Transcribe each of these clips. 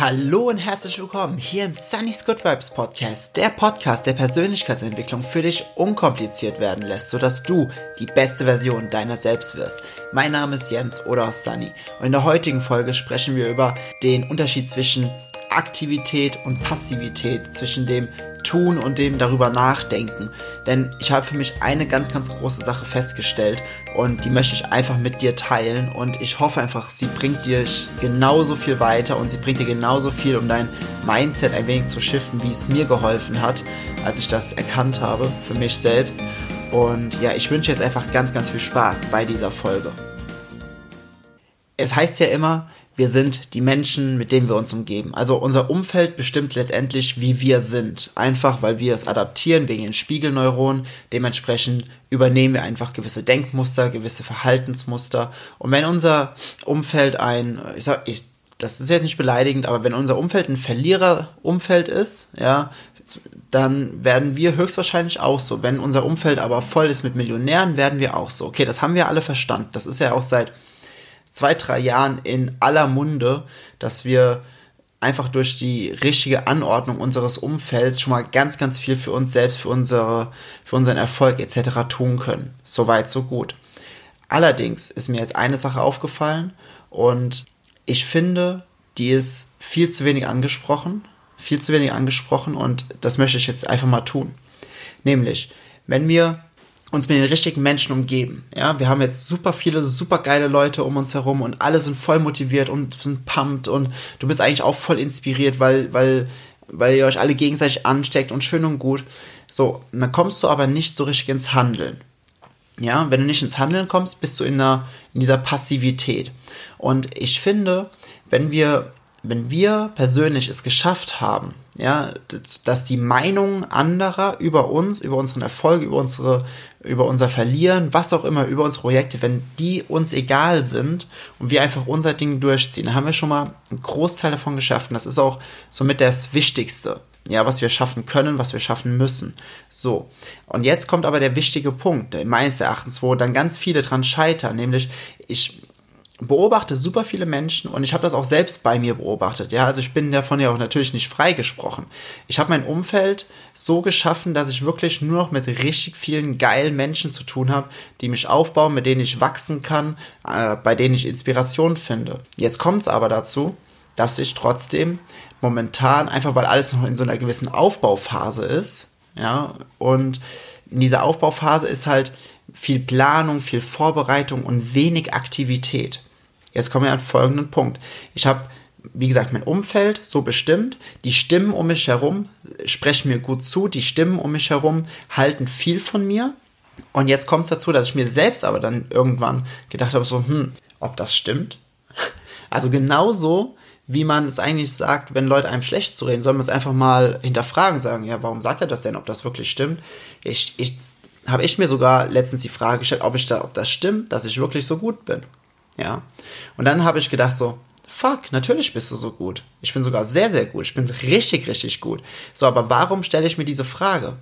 Hallo und herzlich willkommen hier im Sunny's Good Vibes Podcast, der Podcast, der Persönlichkeitsentwicklung für dich unkompliziert werden lässt, sodass du die beste Version deiner selbst wirst. Mein Name ist Jens oder Sunny und in der heutigen Folge sprechen wir über den Unterschied zwischen Aktivität und Passivität, zwischen dem Tun und dem darüber nachdenken. Denn ich habe für mich eine ganz, ganz große Sache festgestellt und die möchte ich einfach mit dir teilen und ich hoffe einfach, sie bringt dir genauso viel weiter und sie bringt dir genauso viel, um dein Mindset ein wenig zu shiften, wie es mir geholfen hat, als ich das erkannt habe für mich selbst. Und ja, ich wünsche jetzt einfach ganz, ganz viel Spaß bei dieser Folge. Es heißt ja immer, wir sind die Menschen, mit denen wir uns umgeben. Also unser Umfeld bestimmt letztendlich, wie wir sind. Einfach, weil wir es adaptieren wegen den Spiegelneuronen. Dementsprechend übernehmen wir einfach gewisse Denkmuster, gewisse Verhaltensmuster. Und wenn unser Umfeld ein, ich sag, ich, das ist jetzt nicht beleidigend, aber wenn unser Umfeld ein Verliererumfeld ist, ja, dann werden wir höchstwahrscheinlich auch so. Wenn unser Umfeld aber voll ist mit Millionären, werden wir auch so. Okay, das haben wir alle verstanden. Das ist ja auch seit zwei, drei Jahren in aller Munde, dass wir einfach durch die richtige Anordnung unseres Umfelds schon mal ganz, ganz viel für uns selbst, für, unsere, für unseren Erfolg etc. tun können. Soweit, so gut. Allerdings ist mir jetzt eine Sache aufgefallen und ich finde, die ist viel zu wenig angesprochen, viel zu wenig angesprochen und das möchte ich jetzt einfach mal tun. Nämlich, wenn wir uns mit den richtigen Menschen umgeben. Ja, wir haben jetzt super viele, super geile Leute um uns herum und alle sind voll motiviert und sind pumped und du bist eigentlich auch voll inspiriert, weil, weil, weil ihr euch alle gegenseitig ansteckt und schön und gut. So, dann kommst du aber nicht so richtig ins Handeln. Ja, wenn du nicht ins Handeln kommst, bist du in, einer, in dieser Passivität. Und ich finde, wenn wir, wenn wir persönlich es geschafft haben, ja, dass die Meinung anderer über uns, über unseren Erfolg, über unsere, über unser Verlieren, was auch immer, über unsere Projekte, wenn die uns egal sind und wir einfach unser Ding durchziehen, haben wir schon mal einen Großteil davon geschafft. Und das ist auch somit das Wichtigste, ja, was wir schaffen können, was wir schaffen müssen. So. Und jetzt kommt aber der wichtige Punkt, meines Erachtens, wo dann ganz viele dran scheitern, nämlich ich, beobachte super viele Menschen und ich habe das auch selbst bei mir beobachtet. Ja, also ich bin davon ja auch natürlich nicht freigesprochen. Ich habe mein Umfeld so geschaffen, dass ich wirklich nur noch mit richtig vielen geilen Menschen zu tun habe, die mich aufbauen, mit denen ich wachsen kann, äh, bei denen ich Inspiration finde. Jetzt kommt es aber dazu, dass ich trotzdem momentan einfach, weil alles noch in so einer gewissen Aufbauphase ist, ja, und in dieser Aufbauphase ist halt viel Planung, viel Vorbereitung und wenig Aktivität. Jetzt kommen wir an folgenden Punkt. Ich habe, wie gesagt, mein Umfeld so bestimmt. Die Stimmen um mich herum sprechen mir gut zu. Die Stimmen um mich herum halten viel von mir. Und jetzt kommt es dazu, dass ich mir selbst aber dann irgendwann gedacht habe, so, hm, ob das stimmt? Also genauso, wie man es eigentlich sagt, wenn Leute einem schlecht zu reden, soll man es einfach mal hinterfragen, sagen, ja, warum sagt er das denn, ob das wirklich stimmt? Ich, ich habe ich mir sogar letztens die Frage gestellt, ob ich da, ob das stimmt, dass ich wirklich so gut bin. Ja. Und dann habe ich gedacht so, fuck, natürlich bist du so gut. Ich bin sogar sehr, sehr gut. Ich bin richtig, richtig gut. So, aber warum stelle ich mir diese Frage?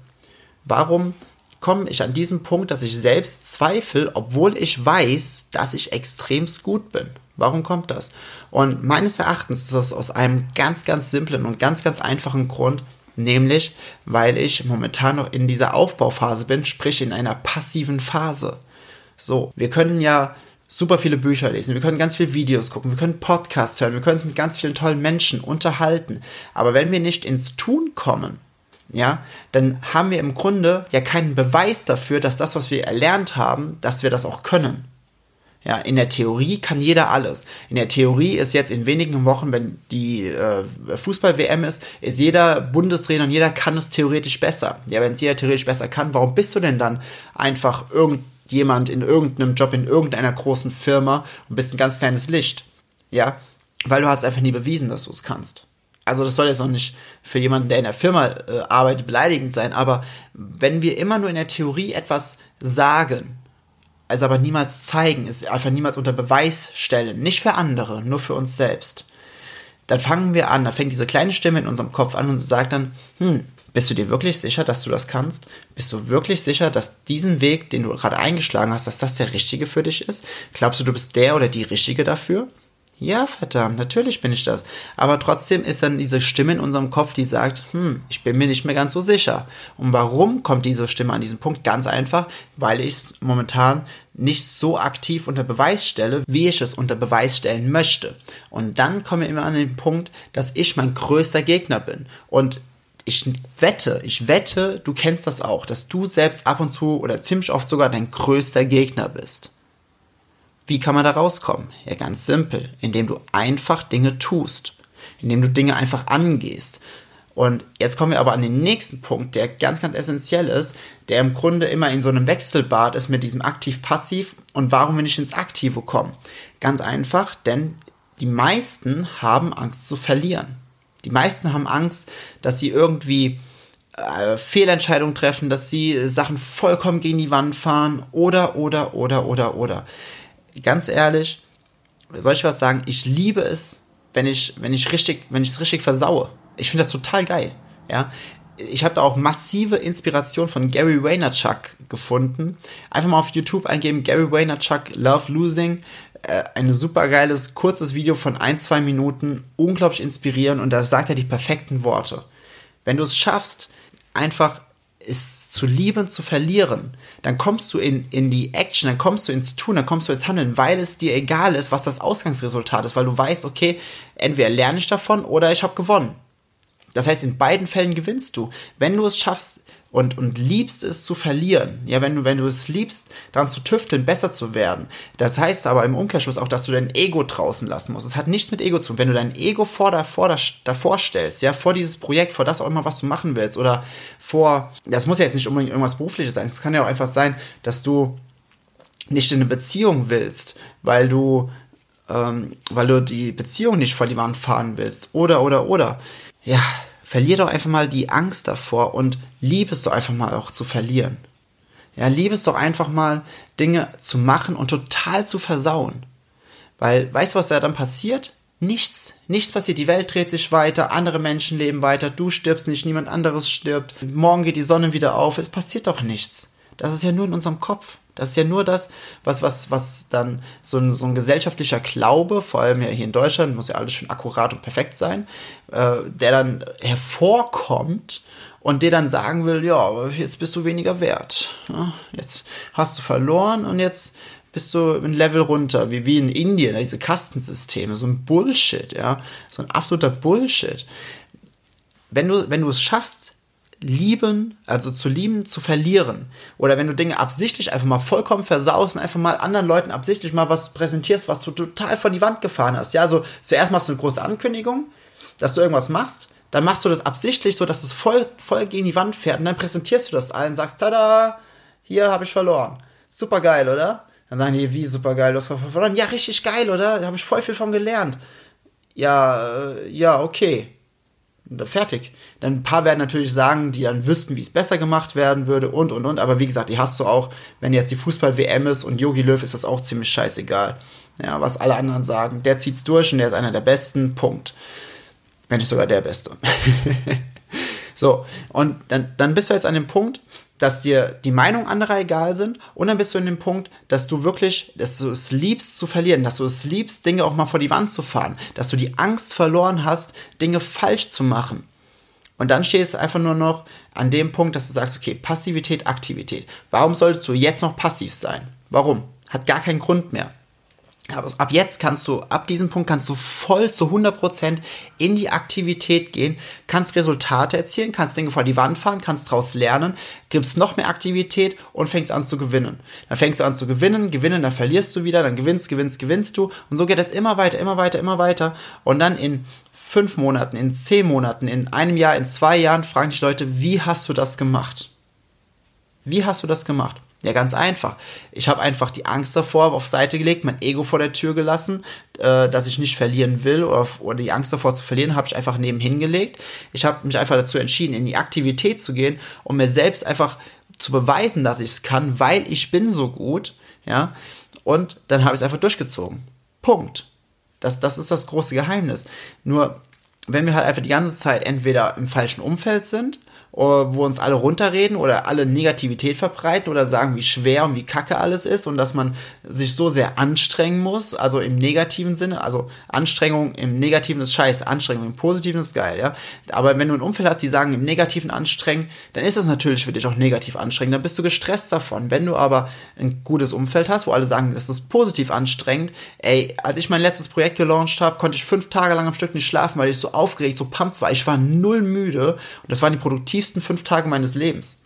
Warum komme ich an diesem Punkt, dass ich selbst zweifle, obwohl ich weiß, dass ich extremst gut bin? Warum kommt das? Und meines Erachtens ist das aus einem ganz, ganz simplen und ganz, ganz einfachen Grund, nämlich weil ich momentan noch in dieser Aufbauphase bin, sprich in einer passiven Phase. So, wir können ja super viele Bücher lesen, wir können ganz viele Videos gucken, wir können Podcasts hören, wir können uns mit ganz vielen tollen Menschen unterhalten. Aber wenn wir nicht ins Tun kommen, ja, dann haben wir im Grunde ja keinen Beweis dafür, dass das, was wir erlernt haben, dass wir das auch können. Ja, in der Theorie kann jeder alles. In der Theorie ist jetzt in wenigen Wochen, wenn die äh, Fußball-WM ist, ist jeder Bundestrainer und jeder kann es theoretisch besser. Ja, wenn es jeder theoretisch besser kann, warum bist du denn dann einfach irgend jemand in irgendeinem Job in irgendeiner großen Firma und bist ein ganz kleines Licht. Ja, weil du hast einfach nie bewiesen, dass du es kannst. Also das soll jetzt auch nicht für jemanden, der in der Firma äh, arbeitet, beleidigend sein, aber wenn wir immer nur in der Theorie etwas sagen, also aber niemals zeigen, es einfach niemals unter Beweis stellen, nicht für andere, nur für uns selbst, dann fangen wir an, da fängt diese kleine Stimme in unserem Kopf an und sagt dann, hm, bist du dir wirklich sicher, dass du das kannst? Bist du wirklich sicher, dass diesen Weg, den du gerade eingeschlagen hast, dass das der richtige für dich ist? Glaubst du, du bist der oder die richtige dafür? Ja, verdammt, natürlich bin ich das. Aber trotzdem ist dann diese Stimme in unserem Kopf, die sagt, hm, ich bin mir nicht mehr ganz so sicher. Und warum kommt diese Stimme an diesen Punkt? Ganz einfach, weil ich es momentan nicht so aktiv unter Beweis stelle, wie ich es unter Beweis stellen möchte. Und dann komme ich immer an den Punkt, dass ich mein größter Gegner bin. Und ich wette, ich wette, du kennst das auch, dass du selbst ab und zu oder ziemlich oft sogar dein größter Gegner bist. Wie kann man da rauskommen? Ja, ganz simpel, indem du einfach Dinge tust, indem du Dinge einfach angehst. Und jetzt kommen wir aber an den nächsten Punkt, der ganz, ganz essentiell ist, der im Grunde immer in so einem Wechselbad ist mit diesem Aktiv-Passiv und warum wir nicht ins Aktive kommen. Ganz einfach, denn die meisten haben Angst zu verlieren. Die meisten haben Angst, dass sie irgendwie äh, Fehlentscheidungen treffen, dass sie Sachen vollkommen gegen die Wand fahren oder, oder, oder, oder, oder ganz ehrlich, soll ich was sagen? Ich liebe es, wenn ich, wenn ich richtig, wenn ich es richtig versaue. Ich finde das total geil. Ja, ich habe da auch massive Inspiration von Gary Vaynerchuk gefunden. Einfach mal auf YouTube eingeben, Gary Vaynerchuk Love Losing. Äh, ein super geiles, kurzes Video von ein, zwei Minuten, unglaublich inspirierend und da sagt er die perfekten Worte. Wenn du es schaffst, einfach es zu lieben, zu verlieren, dann kommst du in, in die Action, dann kommst du ins Tun, dann kommst du ins Handeln, weil es dir egal ist, was das Ausgangsresultat ist, weil du weißt, okay, entweder lerne ich davon oder ich habe gewonnen. Das heißt, in beiden Fällen gewinnst du. Wenn du es schaffst, und, und liebst es zu verlieren. Ja, wenn du, wenn du es liebst, daran zu tüfteln, besser zu werden. Das heißt aber im Umkehrschluss auch, dass du dein Ego draußen lassen musst. Es hat nichts mit Ego zu tun. Wenn du dein Ego vor, davor, davor stellst, ja, vor dieses Projekt, vor das auch immer, was du machen willst, oder vor, das muss ja jetzt nicht unbedingt irgendwas Berufliches sein. Es kann ja auch einfach sein, dass du nicht in eine Beziehung willst, weil du, ähm, weil du die Beziehung nicht vor die Wand fahren willst. Oder, oder, oder. Ja, verlier doch einfach mal die Angst davor und lieb es doch einfach mal auch zu verlieren. Ja, lieb es doch einfach mal, Dinge zu machen und total zu versauen. Weil, weißt du, was da dann passiert? Nichts. Nichts passiert. Die Welt dreht sich weiter, andere Menschen leben weiter, du stirbst nicht, niemand anderes stirbt. Morgen geht die Sonne wieder auf. Es passiert doch nichts. Das ist ja nur in unserem Kopf. Das ist ja nur das, was, was, was dann so ein, so ein gesellschaftlicher Glaube, vor allem ja hier in Deutschland, muss ja alles schön akkurat und perfekt sein, äh, der dann hervorkommt und dir dann sagen will, ja, jetzt bist du weniger wert. Ja, jetzt hast du verloren und jetzt bist du ein Level runter, wie, wie in Indien, diese Kastensysteme, so ein Bullshit, ja, so ein absoluter Bullshit. Wenn du, wenn du es schaffst, lieben, also zu lieben, zu verlieren. Oder wenn du Dinge absichtlich einfach mal vollkommen versaust und einfach mal anderen Leuten absichtlich mal was präsentierst, was du total vor die Wand gefahren hast. Ja, also zuerst machst du eine große Ankündigung, dass du irgendwas machst, dann machst du das absichtlich, so dass es voll, voll gegen die Wand fährt und dann präsentierst du das allen und sagst, tada, hier habe ich verloren. Super geil, oder? Dann sagen die, wie super geil, du hast verloren. Ja, richtig geil, oder? Da habe ich voll viel von gelernt. Ja, äh, ja, okay fertig. Dann ein paar werden natürlich sagen, die dann wüssten, wie es besser gemacht werden würde und und und. Aber wie gesagt, die hast du auch, wenn jetzt die Fußball-WM ist und Yogi Löw ist das auch ziemlich scheißegal. Ja, was alle anderen sagen. Der zieht's durch und der ist einer der besten. Punkt. Wenn nicht sogar der Beste. so, und dann, dann bist du jetzt an dem Punkt, dass dir die Meinung anderer egal sind und dann bist du in dem Punkt, dass du wirklich, dass du es liebst zu verlieren, dass du es liebst, Dinge auch mal vor die Wand zu fahren, dass du die Angst verloren hast, Dinge falsch zu machen. Und dann stehst du einfach nur noch an dem Punkt, dass du sagst, okay, Passivität, Aktivität. Warum solltest du jetzt noch passiv sein? Warum? Hat gar keinen Grund mehr. Aber ab jetzt kannst du, ab diesem Punkt kannst du voll zu 100% in die Aktivität gehen, kannst Resultate erzielen, kannst Dinge vor die Wand fahren, kannst daraus lernen, gibst noch mehr Aktivität und fängst an zu gewinnen. Dann fängst du an zu gewinnen, gewinnen, dann verlierst du wieder, dann gewinnst, gewinnst, gewinnst du und so geht es immer weiter, immer weiter, immer weiter und dann in fünf Monaten, in zehn Monaten, in einem Jahr, in zwei Jahren fragen dich Leute, wie hast du das gemacht? Wie hast du das gemacht? Ja, ganz einfach. Ich habe einfach die Angst davor auf Seite gelegt, mein Ego vor der Tür gelassen, äh, dass ich nicht verlieren will oder, oder die Angst davor zu verlieren, habe ich einfach nebenhin gelegt. Ich habe mich einfach dazu entschieden, in die Aktivität zu gehen, um mir selbst einfach zu beweisen, dass ich es kann, weil ich bin so gut, ja. Und dann habe ich es einfach durchgezogen. Punkt. Das, das ist das große Geheimnis. Nur, wenn wir halt einfach die ganze Zeit entweder im falschen Umfeld sind wo uns alle runterreden oder alle Negativität verbreiten oder sagen, wie schwer und wie kacke alles ist und dass man sich so sehr anstrengen muss, also im negativen Sinne, also Anstrengung im negativen ist scheiße, Anstrengung im positiven ist geil, ja. Aber wenn du ein Umfeld hast, die sagen im negativen anstrengen, dann ist das natürlich für dich auch negativ anstrengend, dann bist du gestresst davon. Wenn du aber ein gutes Umfeld hast, wo alle sagen, das ist positiv anstrengend, ey, als ich mein letztes Projekt gelauncht habe, konnte ich fünf Tage lang am Stück nicht schlafen, weil ich so aufgeregt, so pumped war. Ich war null müde und das waren die produktivsten wichtigsten fünf Tage meines Lebens.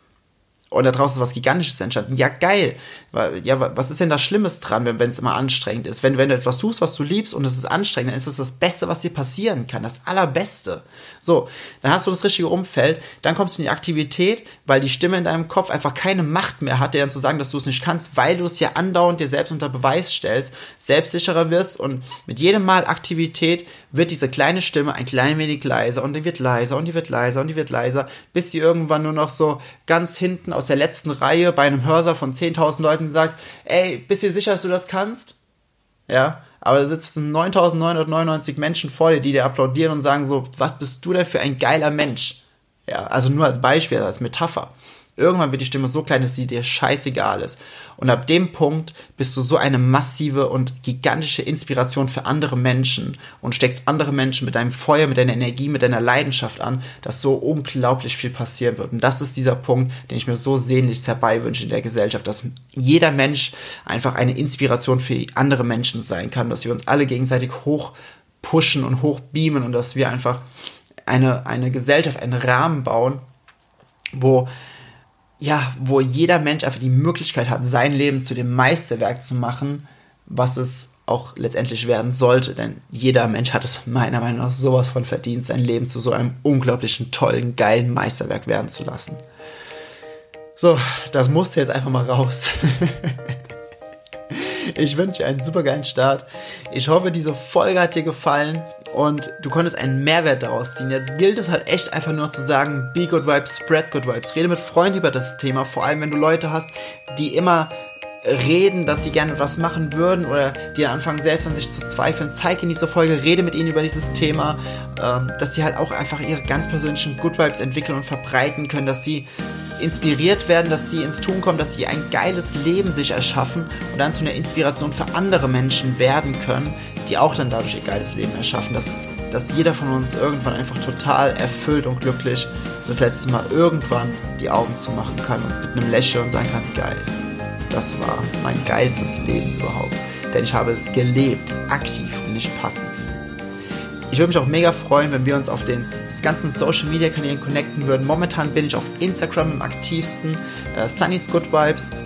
Und da draußen ist was Gigantisches entstanden. Ja, geil. Ja, was ist denn da Schlimmes dran, wenn es immer anstrengend ist? Wenn, wenn du etwas tust, was du liebst und es ist anstrengend, dann ist es das Beste, was dir passieren kann. Das Allerbeste. So, dann hast du das richtige Umfeld, dann kommst du in die Aktivität, weil die Stimme in deinem Kopf einfach keine Macht mehr hat, dir dann zu sagen, dass du es nicht kannst, weil du es ja andauernd dir selbst unter Beweis stellst, selbstsicherer wirst und mit jedem Mal Aktivität wird diese kleine Stimme ein klein wenig leiser und die wird leiser und die wird leiser und die wird leiser, bis sie irgendwann nur noch so ganz hinten aus der letzten Reihe bei einem Hörsaal von 10.000 Leuten sagt, ey, bist du sicher, dass du das kannst? Ja, aber da sitzen 9.999 Menschen vor dir, die dir applaudieren und sagen so, was bist du denn für ein geiler Mensch? Ja, also nur als Beispiel, als Metapher. Irgendwann wird die Stimme so klein, dass sie dir scheißegal ist. Und ab dem Punkt bist du so eine massive und gigantische Inspiration für andere Menschen und steckst andere Menschen mit deinem Feuer, mit deiner Energie, mit deiner Leidenschaft an, dass so unglaublich viel passieren wird. Und das ist dieser Punkt, den ich mir so sehnlichst herbeiwünsche in der Gesellschaft, dass jeder Mensch einfach eine Inspiration für andere Menschen sein kann, dass wir uns alle gegenseitig hoch pushen und hoch beamen und dass wir einfach eine, eine Gesellschaft, einen Rahmen bauen, wo ja, wo jeder Mensch einfach die Möglichkeit hat, sein Leben zu dem Meisterwerk zu machen, was es auch letztendlich werden sollte. Denn jeder Mensch hat es meiner Meinung nach sowas von verdient, sein Leben zu so einem unglaublichen, tollen, geilen Meisterwerk werden zu lassen. So, das musste jetzt einfach mal raus. ich wünsche dir einen super geilen Start. Ich hoffe, diese Folge hat dir gefallen und du konntest einen Mehrwert daraus ziehen. Jetzt gilt es halt echt einfach nur zu sagen, be good vibes, spread good vibes. Rede mit Freunden über das Thema, vor allem wenn du Leute hast, die immer reden, dass sie gerne was machen würden oder die anfangen selbst an sich zu zweifeln. Zeig in dieser Folge, rede mit ihnen über dieses Thema, ähm, dass sie halt auch einfach ihre ganz persönlichen Good Vibes entwickeln und verbreiten können, dass sie inspiriert werden, dass sie ins Tun kommen, dass sie ein geiles Leben sich erschaffen und dann zu einer Inspiration für andere Menschen werden können, die auch dann dadurch ihr geiles Leben erschaffen. Dass, dass jeder von uns irgendwann einfach total erfüllt und glücklich das letzte Mal irgendwann die Augen zumachen kann und mit einem Lächeln sagen kann, geil. Das war mein geilstes Leben überhaupt. Denn ich habe es gelebt, aktiv und nicht passiv. Ich würde mich auch mega freuen, wenn wir uns auf den ganzen Social Media Kanälen connecten würden. Momentan bin ich auf Instagram am aktivsten. Äh, Sunny's Good Vibes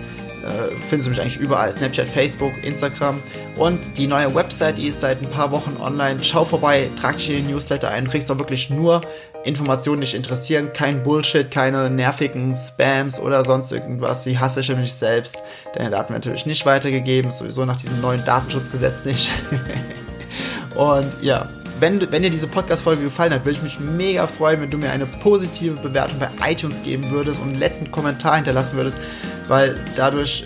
findest du mich eigentlich überall. Snapchat, Facebook, Instagram. Und die neue Website, die ist seit ein paar Wochen online. Schau vorbei, trag dich in den Newsletter ein. Du kriegst auch wirklich nur Informationen, die dich interessieren. Kein Bullshit, keine nervigen Spams oder sonst irgendwas. Die hasse ich nämlich selbst. Deine Daten werden natürlich nicht weitergegeben. Sowieso nach diesem neuen Datenschutzgesetz nicht. Und ja, wenn, wenn dir diese Podcast-Folge gefallen hat, würde ich mich mega freuen, wenn du mir eine positive Bewertung bei iTunes geben würdest und einen netten Kommentar hinterlassen würdest, weil dadurch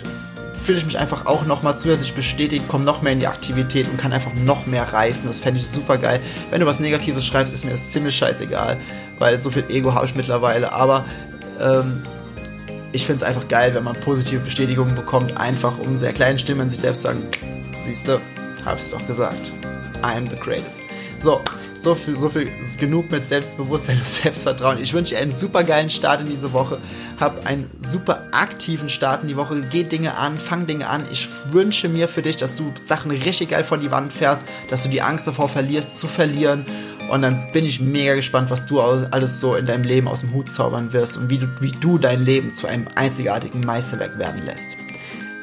fühle ich mich einfach auch nochmal zusätzlich bestätigt, komme noch mehr in die Aktivität und kann einfach noch mehr reißen. Das fände ich super geil. Wenn du was Negatives schreibst, ist mir das ziemlich scheißegal, weil so viel Ego habe ich mittlerweile. Aber ähm, ich finde es einfach geil, wenn man positive Bestätigungen bekommt, einfach um sehr kleinen Stimmen sich selbst sagen, siehst du, hab's doch gesagt. I am the greatest. So, so viel, so viel genug mit Selbstbewusstsein und Selbstvertrauen. Ich wünsche dir einen super geilen Start in diese Woche. Hab einen super aktiven Start in die Woche. Geh Dinge an, fang Dinge an. Ich wünsche mir für dich, dass du Sachen richtig geil von die Wand fährst, dass du die Angst davor verlierst, zu verlieren. Und dann bin ich mega gespannt, was du alles so in deinem Leben aus dem Hut zaubern wirst und wie du, wie du dein Leben zu einem einzigartigen Meisterwerk werden lässt.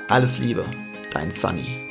Alles Liebe, dein Sunny.